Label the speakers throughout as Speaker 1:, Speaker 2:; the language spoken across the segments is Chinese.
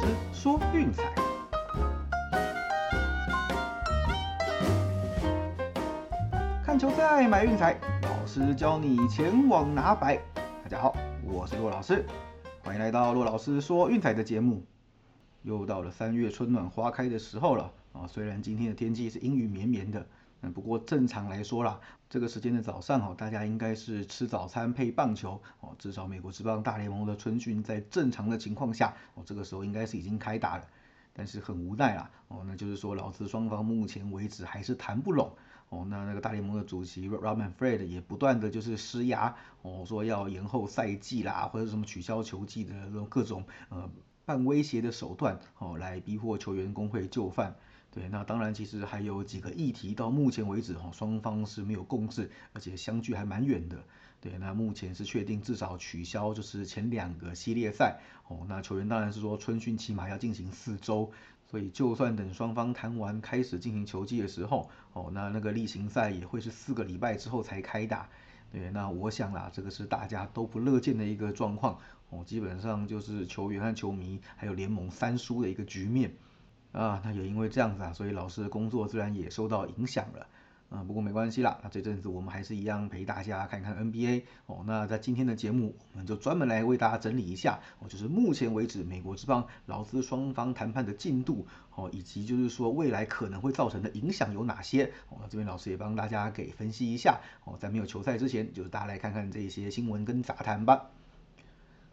Speaker 1: 师说运彩，看球赛买运彩，老师教你前往拿白。大家好，我是骆老师，欢迎来到骆老师说运彩的节目。又到了三月春暖花开的时候了啊！虽然今天的天气是阴雨绵绵的，嗯，不过正常来说啦，这个时间的早上哦，大家应该是吃早餐配棒球哦。至少美国职棒大联盟的春训在正常的情况下哦，这个时候应该是已经开打了。但是很无奈啦哦，那就是说劳资双方目前为止还是谈不拢哦。那那个大联盟的主席 Robin Fred 也不断的就是施压哦，说要延后赛季啦，或者什么取消球季的这种各种呃。半威胁的手段，哦，来逼迫球员工会就范。对，那当然，其实还有几个议题，到目前为止，哈，双方是没有共识，而且相距还蛮远的。对，那目前是确定至少取消，就是前两个系列赛。哦，那球员当然是说春训起码要进行四周，所以就算等双方谈完开始进行球季的时候，哦，那那个例行赛也会是四个礼拜之后才开打。对，那我想啦，这个是大家都不乐见的一个状况。哦，基本上就是球员和球迷还有联盟三输的一个局面啊。那也因为这样子啊，所以老师的工作自然也受到影响了。嗯，不过没关系啦，那这阵子我们还是一样陪大家看看 NBA 哦。那在今天的节目，我们就专门来为大家整理一下哦，就是目前为止美国之邦劳资双方谈判的进度哦，以及就是说未来可能会造成的影响有哪些哦。那这边老师也帮大家给分析一下哦，在没有球赛之前，就是大家来看看这些新闻跟杂谈吧。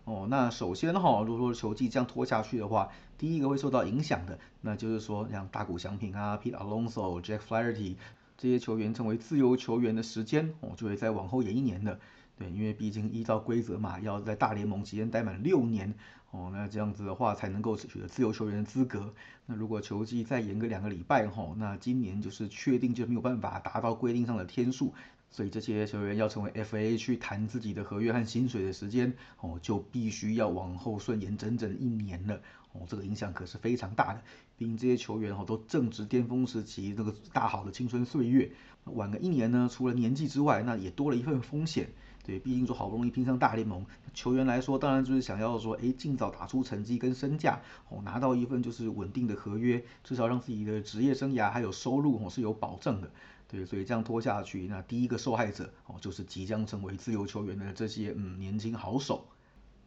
Speaker 1: 哦，那首先哈，如果说球季这样拖下去的话，第一个会受到影响的，那就是说像大谷翔平啊、Pete Alonso、Jack Flaherty 这些球员成为自由球员的时间，哦，就会再往后延一年的。对，因为毕竟依照规则嘛，要在大联盟期间待满六年，哦，那这样子的话才能够取得自由球员的资格。那如果球季再延个两个礼拜，哈，那今年就是确定就没有办法达到规定上的天数。所以这些球员要成为 FA 去谈自己的合约和薪水的时间哦，就必须要往后顺延整整一年了哦，这个影响可是非常大的。毕竟这些球员哦都正值巅峰时期，那个大好的青春岁月，晚个一年呢，除了年纪之外，那也多了一份风险。对，毕竟说好不容易拼上大联盟，球员来说当然就是想要说，哎，尽早打出成绩跟身价哦，拿到一份就是稳定的合约，至少让自己的职业生涯还有收入哦是有保证的。对，所以这样拖下去，那第一个受害者哦，就是即将成为自由球员的这些嗯年轻好手。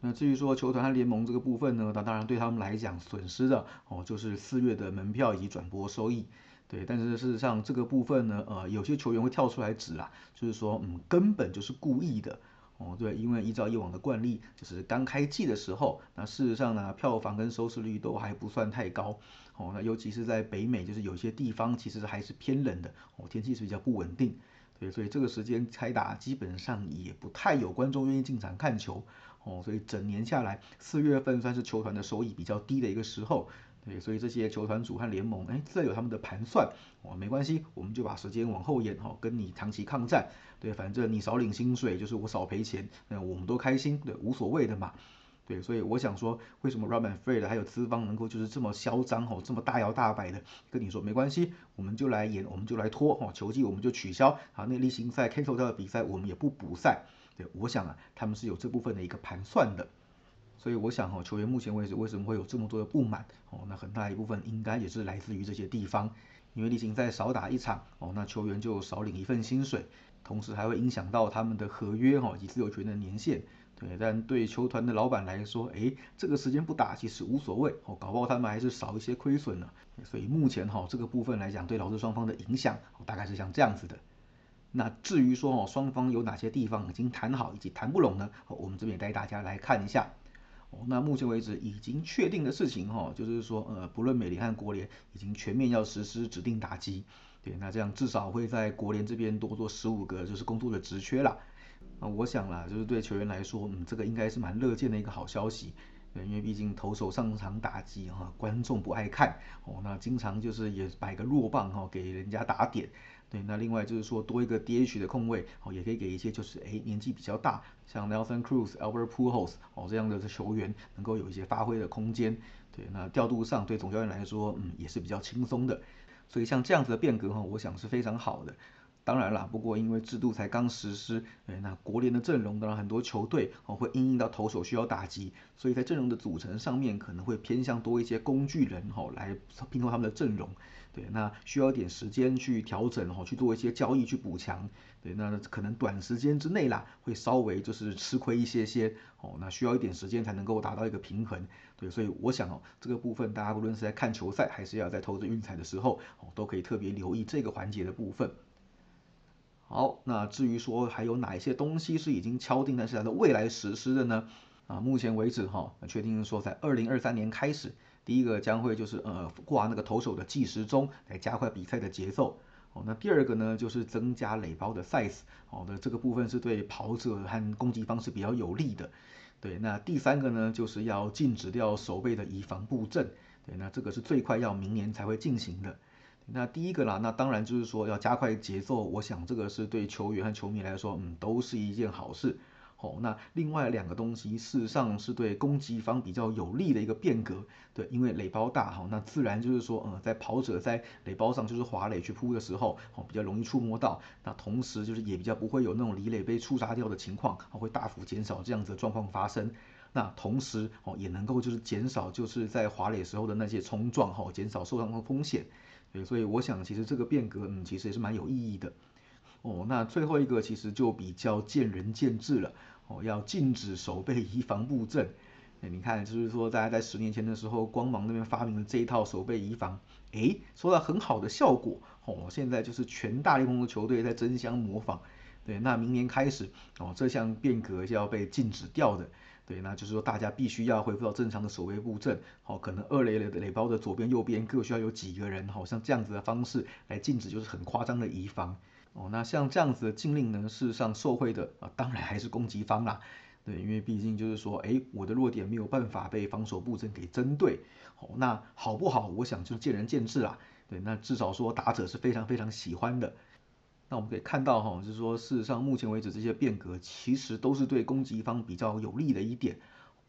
Speaker 1: 那至于说球团和联盟这个部分呢，那当然对他们来讲损失的哦，就是四月的门票以及转播收益。对，但是事实上这个部分呢，呃，有些球员会跳出来指啊，就是说嗯，根本就是故意的。哦，对，因为依照以往的惯例，就是刚开季的时候，那事实上呢，票房跟收视率都还不算太高。哦，那尤其是在北美，就是有些地方其实还是偏冷的，哦，天气是比较不稳定。对，所以这个时间开打基本上也不太有观众愿意进场看球。哦，所以整年下来，四月份算是球团的收益比较低的一个时候。对，所以这些球团主和联盟，哎，自然有他们的盘算，哦，没关系，我们就把时间往后延，哈，跟你长期抗战，对，反正你少领薪水，就是我少赔钱，那我们都开心，对，无所谓的嘛，对，所以我想说，为什么 Robin Fred 还有资方能够就是这么嚣张，哦，这么大摇大摆的跟你说，没关系，我们就来演，我们就来拖，哦，球季我们就取消，好，那例行赛 cancel 掉的比赛我们也不补赛，对，我想啊，他们是有这部分的一个盘算的。所以我想哈，球员目前为止为什么会有这么多的不满哦？那很大一部分应该也是来自于这些地方，因为例行赛少打一场哦，那球员就少领一份薪水，同时还会影响到他们的合约哈以及自由权的年限。对，但对球团的老板来说，哎，这个时间不打其实无所谓哦，搞不好他们还是少一些亏损呢。所以目前哈这个部分来讲，对劳资双方的影响大概是像这样子的。那至于说哦双方有哪些地方已经谈好以及谈不拢呢？我们这边带大家来看一下。哦，那目前为止已经确定的事情哈，就是说，呃，不论美联和国联已经全面要实施指定打击，对，那这样至少会在国联这边多做十五个就是工作的职缺啦。那我想啦，就是对球员来说，嗯，这个应该是蛮乐见的一个好消息，因为毕竟投手上场打击哈，观众不爱看，哦，那经常就是也摆个弱棒哈，给人家打点。对，那另外就是说多一个 DH 的空位，哦，也可以给一些就是哎年纪比较大，像 Nelson Cruz、Albert Pujols 哦这样的球员能够有一些发挥的空间。对，那调度上对总教练来说，嗯，也是比较轻松的。所以像这样子的变革哈，我想是非常好的。当然啦，不过因为制度才刚实施，哎，那国联的阵容当然很多球队哦会因应到投手需要打击，所以在阵容的组成上面可能会偏向多一些工具人哈来拼凑他们的阵容。对，那需要一点时间去调整哦，去做一些交易去补强。对，那可能短时间之内啦，会稍微就是吃亏一些些哦。那需要一点时间才能够达到一个平衡。对，所以我想哦，这个部分大家不论是在看球赛，还是要在投资运彩的时候哦，都可以特别留意这个环节的部分。好，那至于说还有哪一些东西是已经敲定，但是它的未来实施的呢？啊，目前为止哈，确定说在二零二三年开始。第一个将会就是呃挂那个投手的计时钟来加快比赛的节奏哦。那第二个呢就是增加垒包的 size 哦。那这个部分是对跑者和攻击方是比较有利的。对，那第三个呢就是要禁止掉守备的移防布阵。对，那这个是最快要明年才会进行的。那第一个啦，那当然就是说要加快节奏。我想这个是对球员和球迷来说，嗯，都是一件好事。哦，那另外两个东西事实上是对攻击方比较有利的一个变革，对，因为垒包大，哈，那自然就是说，呃，在跑者在垒包上就是滑垒去扑的时候，哦，比较容易触摸到，那同时就是也比较不会有那种离垒被触杀掉的情况，会大幅减少这样子的状况发生，那同时哦也能够就是减少就是在滑垒时候的那些冲撞，哈，减少受伤的风险，对，所以我想其实这个变革，嗯，其实也是蛮有意义的。哦，那最后一个其实就比较见仁见智了。哦，要禁止守备移防布阵。哎，你看，就是说大家在十年前的时候，光芒那边发明了这一套守备移防，哎，收到很好的效果。哦，现在就是全大联盟的球队在争相模仿。对，那明年开始，哦，这项变革就要被禁止掉的。对，那就是说大家必须要恢复到正常的守卫布阵。哦，可能二垒垒垒包的左边、右边各需要有几个人，好像这样子的方式来禁止，就是很夸张的移防。哦，那像这样子的禁令呢，事实上受贿的啊，当然还是攻击方啦。对，因为毕竟就是说，哎，我的弱点没有办法被防守布阵给针对。哦，那好不好？我想就是见仁见智啦。对，那至少说打者是非常非常喜欢的。那我们可以看到哈，就是说事实上目前为止这些变革其实都是对攻击方比较有利的一点。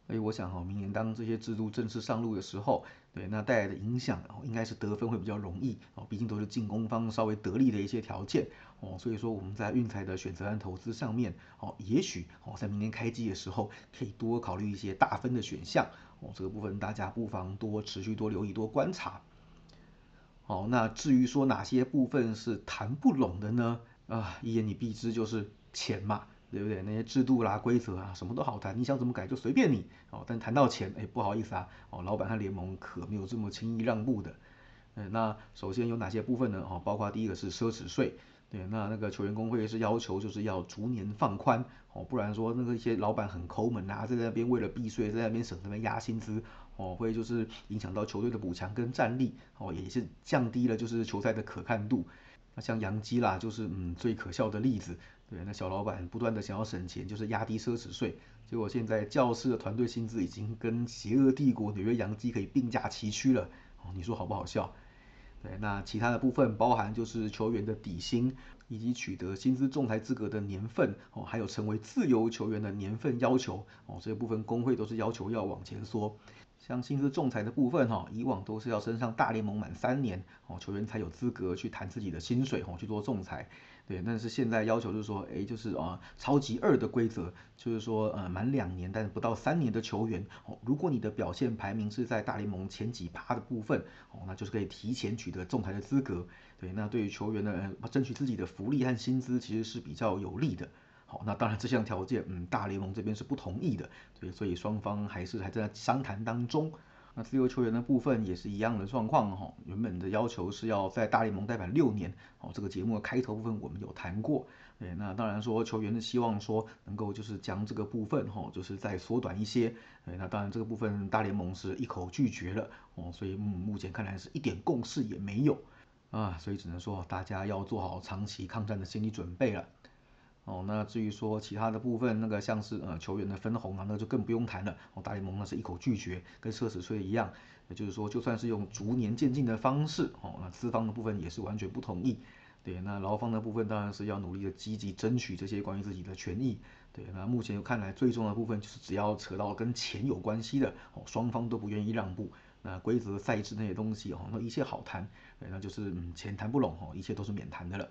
Speaker 1: 所以我想哈，明年当这些制度正式上路的时候，对那带来的影响哦，应该是得分会比较容易哦，毕竟都是进攻方稍微得力的一些条件哦，所以说我们在运财的选择和投资上面哦，也许哦在明年开机的时候可以多考虑一些大分的选项哦，这个部分大家不妨多持续多留意多观察。好，那至于说哪些部分是谈不拢的呢？啊，一言以蔽之就是钱嘛。对不对？那些制度啦、规则啊，什么都好谈，你想怎么改就随便你哦。但谈到钱，哎，不好意思啊，哦，老板和联盟可没有这么轻易让步的。嗯，那首先有哪些部分呢？哦，包括第一个是奢侈税，对，那那个球员工会是要求就是要逐年放宽哦，不然说那个一些老板很抠门啊，在那边为了避税，在那边省那边压薪资哦，会就是影响到球队的补强跟战力哦，也是降低了就是球赛的可看度。那像杨基啦，就是嗯最可笑的例子。对，那小老板不断的想要省钱，就是压低奢侈税，结果现在教师的团队薪资已经跟邪恶帝国纽约洋基可以并驾齐驱了，哦，你说好不好笑？对，那其他的部分包含就是球员的底薪，以及取得薪资仲裁资格的年份，哦，还有成为自由球员的年份要求，哦，这部分工会都是要求要往前缩。像薪资仲裁的部分哈，以往都是要升上大联盟满三年，哦，球员才有资格去谈自己的薪水，哦，去做仲裁。对，但是现在要求就是说，哎，就是啊，超级二的规则，就是说，呃，满两年但是不到三年的球员，哦，如果你的表现排名是在大联盟前几趴的部分，哦，那就是可以提前取得仲裁的资格。对，那对于球员呢，争取自己的福利和薪资其实是比较有利的。好，那当然这项条件，嗯，大联盟这边是不同意的，对，所以双方还是还在商谈当中。那自由球员的部分也是一样的状况哈，原本的要求是要在大联盟待满六年，哦，这个节目的开头部分我们有谈过，对，那当然说球员的希望说能够就是将这个部分哈，就是再缩短一些，对，那当然这个部分大联盟是一口拒绝了，哦，所以目前看来是一点共识也没有，啊，所以只能说大家要做好长期抗战的心理准备了。哦，那至于说其他的部分，那个像是呃球员的分红啊，那就更不用谈了。哦，大联盟那是一口拒绝，跟奢侈税一样。也就是说，就算是用逐年渐进的方式，哦，那资方的部分也是完全不同意。对，那劳方的部分当然是要努力的积极争取这些关于自己的权益。对，那目前看来最重要的部分就是只要扯到跟钱有关系的，哦，双方都不愿意让步。那规则赛制那些东西，哦，那一切好谈。对，那就是嗯钱谈不拢，哦，一切都是免谈的了。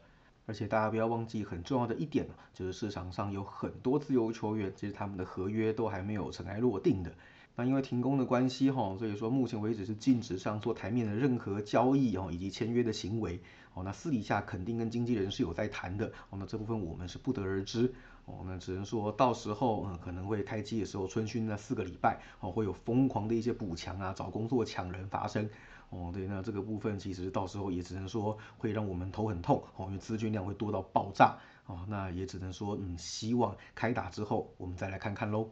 Speaker 1: 而且大家不要忘记很重要的一点就是市场上有很多自由球员，其实他们的合约都还没有尘埃落定的。那因为停工的关系哈，所以说目前为止是禁止上做台面的任何交易哦，以及签约的行为哦。那私底下肯定跟经纪人是有在谈的哦。那这部分我们是不得而知哦。那只能说到时候嗯可能会开机的时候，春训那四个礼拜哦，会有疯狂的一些补强啊、找工作抢人发生。哦，对，那这个部分其实到时候也只能说会让我们头很痛哦，因为资金量会多到爆炸哦，那也只能说，嗯，希望开打之后我们再来看看喽。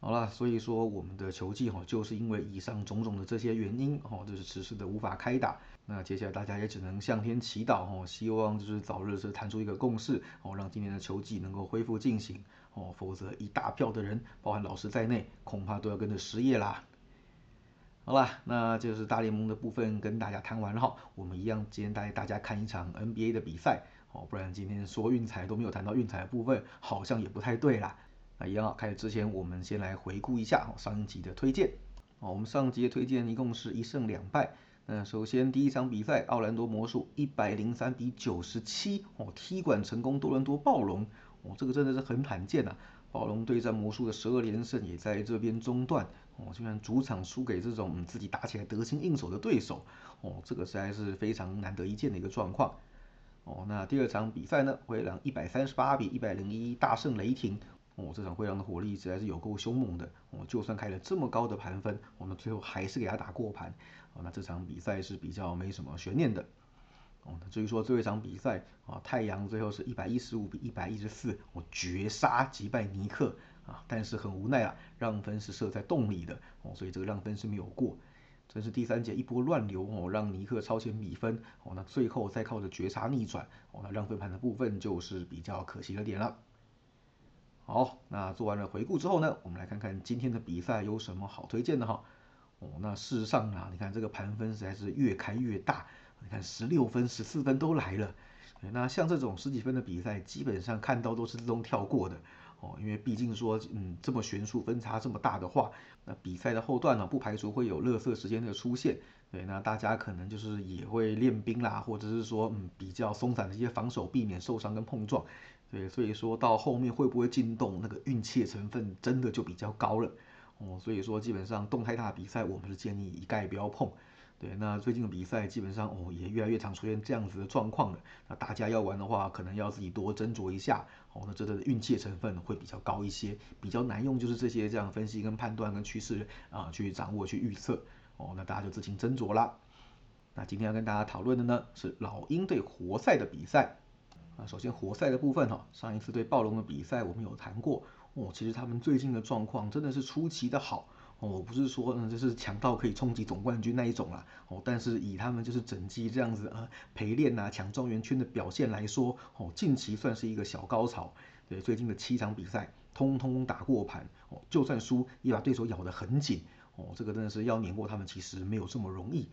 Speaker 1: 好了，所以说我们的球季哈，就是因为以上种种的这些原因哦，就是迟迟的无法开打。那接下来大家也只能向天祈祷哦，希望就是早日是谈出一个共识哦，让今年的球季能够恢复进行哦，否则一大票的人，包含老师在内，恐怕都要跟着失业啦。好吧，那就是大联盟的部分跟大家谈完了哈。我们一样今天带大家看一场 NBA 的比赛哦，不然今天说运彩都没有谈到运彩的部分，好像也不太对啦。那一样，开始之前我们先来回顾一下上一集的推荐哦。我们上集的推荐一共是一胜两败。那首先第一场比赛，奥兰多魔术一百零三比九十七哦，踢馆成功，多伦多暴龙哦，这个真的是很罕见呐。暴龙对战魔术的十二连胜也在这边中断。哦，居然主场输给这种自己打起来得心应手的对手，哦，这个实在是非常难得一见的一个状况。哦，那第二场比赛呢，灰狼一百三十八比一百零一大胜雷霆。哦，这场灰狼的火力实在是有够凶猛的。哦，就算开了这么高的盘分，我们最后还是给他打过盘。哦，那这场比赛是比较没什么悬念的。哦，至于说最后一场比赛，啊，太阳最后是一百一十五比一百一十四，我绝杀击败尼克。啊，但是很无奈啊，让分是设在洞里的哦，所以这个让分是没有过。真是第三节一波乱流哦，让尼克超前比分哦，那最后再靠着绝杀逆转哦，那让分盘的部分就是比较可惜的点了。好，那做完了回顾之后呢，我们来看看今天的比赛有什么好推荐的哈。哦，那事实上啊，你看这个盘分实在是越开越大，你看十六分、十四分都来了。那像这种十几分的比赛，基本上看到都是自动跳过的。哦，因为毕竟说，嗯，这么悬殊分差这么大的话，那比赛的后段呢，不排除会有乐色时间的出现。对，那大家可能就是也会练兵啦，或者是说，嗯，比较松散的一些防守，避免受伤跟碰撞。对，所以说到后面会不会进洞，那个运气成分真的就比较高了。哦，所以说基本上动态大比赛，我们是建议一概不要碰。对，那最近的比赛基本上哦也越来越常出现这样子的状况了。那大家要玩的话，可能要自己多斟酌一下哦。那这个运气成分会比较高一些，比较难用就是这些这样分析跟判断跟趋势啊去掌握去预测哦。那大家就自行斟酌啦。那今天要跟大家讨论的呢是老鹰对活塞的比赛啊。首先活塞的部分哈，上一次对暴龙的比赛我们有谈过哦，其实他们最近的状况真的是出奇的好。哦，我不是说呢，就是强到可以冲击总冠军那一种啦。哦，但是以他们就是整季这样子呃陪练呐抢状元圈的表现来说，哦，近期算是一个小高潮。对，最近的七场比赛通通打过盘，哦，就算输也把对手咬得很紧。哦，这个真的是要碾过他们其实没有这么容易。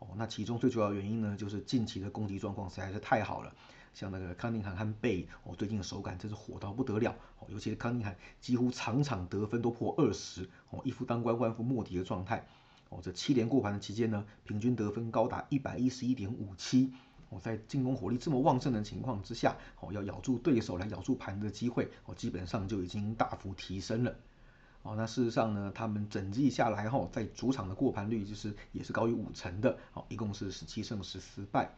Speaker 1: 哦，那其中最主要原因呢，就是近期的攻击状况实在是太好了。像那个康宁汉和贝，哦，最近的手感真是火到不得了，哦，尤其是康宁汉几乎场场得分都破二十，哦，一夫当关万夫莫敌的状态，哦，这七连过盘的期间呢，平均得分高达一百一十一点五七，哦，在进攻火力这么旺盛的情况之下，哦，要咬住对手来咬住盘的机会，哦，基本上就已经大幅提升了，哦，那事实上呢，他们整季下来后，在主场的过盘率就是也是高于五成的，哦，一共是十七胜十四败。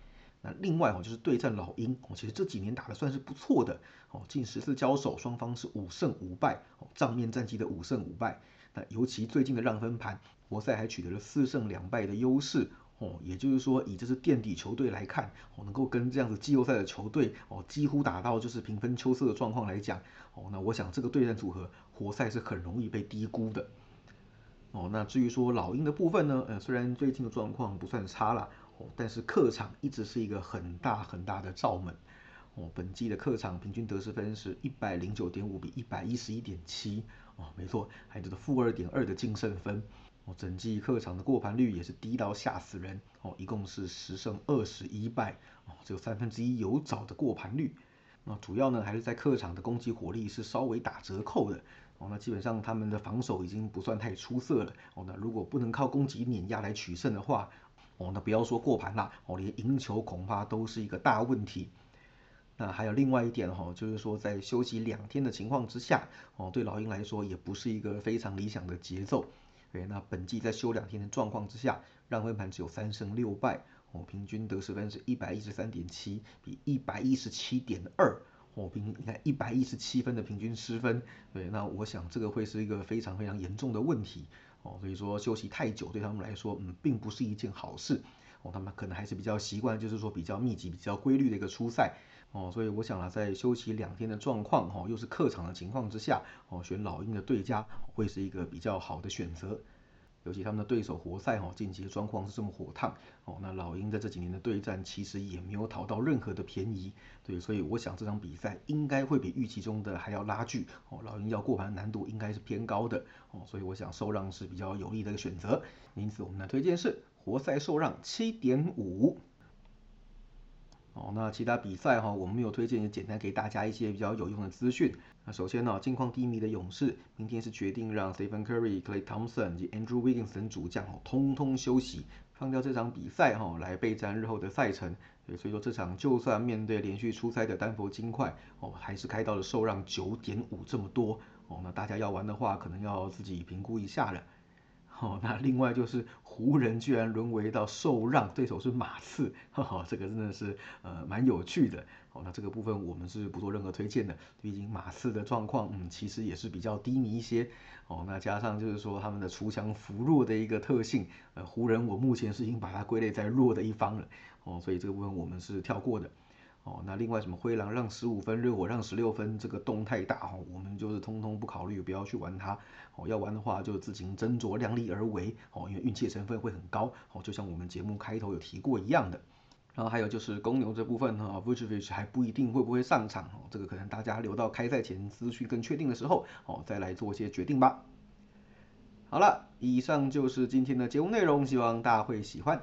Speaker 1: 那另外哦，就是对战老鹰哦，其实这几年打的算是不错的哦，近十次交手双方是五胜五败哦，账面战绩的五胜五败。那尤其最近的让分盘，活塞还取得了四胜两败的优势哦，也就是说以这支垫底球队来看哦，能够跟这样子季后赛的球队哦几乎打到就是平分秋色的状况来讲哦，那我想这个对战组合活塞是很容易被低估的哦。那至于说老鹰的部分呢，呃，虽然最近的状况不算差了。但是客场一直是一个很大很大的罩门哦。本季的客场平均得失分是一百零九点五比一百一十一点七哦，没错，还有这个负二点二的净胜分哦。整季客场的过盘率也是低到吓死人哦，一共是十胜二十一败哦，只有三分之一有找的过盘率。那主要呢还是在客场的攻击火力是稍微打折扣的哦。那基本上他们的防守已经不算太出色了哦。那如果不能靠攻击碾压来取胜的话，哦，那不要说过盘啦，哦，连赢球恐怕都是一个大问题。那还有另外一点哈，就是说在休息两天的情况之下，哦，对老鹰来说也不是一个非常理想的节奏。对，那本季在休两天的状况之下，让分盘只有三胜六败，哦，平均得失分是一百一十三点七比一百一十七点二，哦，平你看一百一十七分的平均失分，对，那我想这个会是一个非常非常严重的问题，哦，所以说休息太久对他们来说，嗯，并不是一件好事，哦，他们可能还是比较习惯，就是说比较密集、比较规律的一个出赛。哦，所以我想啊，在休息两天的状况，哈，又是客场的情况之下，哦，选老鹰的对家会是一个比较好的选择。尤其他们的对手活塞，哈，近期的状况是这么火烫，哦，那老鹰在这几年的对战其实也没有讨到任何的便宜，对，所以我想这场比赛应该会比预期中的还要拉锯，哦，老鹰要过盘难度应该是偏高的，哦，所以我想受让是比较有利的一个选择。因此，我们的推荐是活塞受让七点五。哦，那其他比赛哈，我们没有推荐，也简单给大家一些比较有用的资讯。那首先呢，近况低迷的勇士，明天是决定让 Stephen Curry、Klay Thompson 及 Andrew Wiggins 等主将哦，通通休息，放掉这场比赛哈，来备战日后的赛程。所以说这场就算面对连续出赛的丹佛金块哦，还是开到了受让九点五这么多哦。那大家要玩的话，可能要自己评估一下了。哦，那另外就是湖人居然沦为到受让，对手是马刺，哈哈，这个真的是呃蛮有趣的。哦，那这个部分我们是不做任何推荐的，毕竟马刺的状况，嗯，其实也是比较低迷一些。哦，那加上就是说他们的出强扶弱的一个特性，呃，湖人我目前是已经把它归类在弱的一方了。哦，所以这个部分我们是跳过的。哦，那另外什么灰狼让十五分，热火让十六分，这个洞太大哈，我们就是通通不考虑，不要去玩它。哦，要玩的话就自行斟酌，量力而为。哦，因为运气成分会很高。哦，就像我们节目开头有提过一样的。然后还有就是公牛这部分哈 v u c e v i c h 还不一定会不会上场。哦，这个可能大家留到开赛前资讯更确定的时候，哦，再来做一些决定吧。好了，以上就是今天的节目内容，希望大家会喜欢。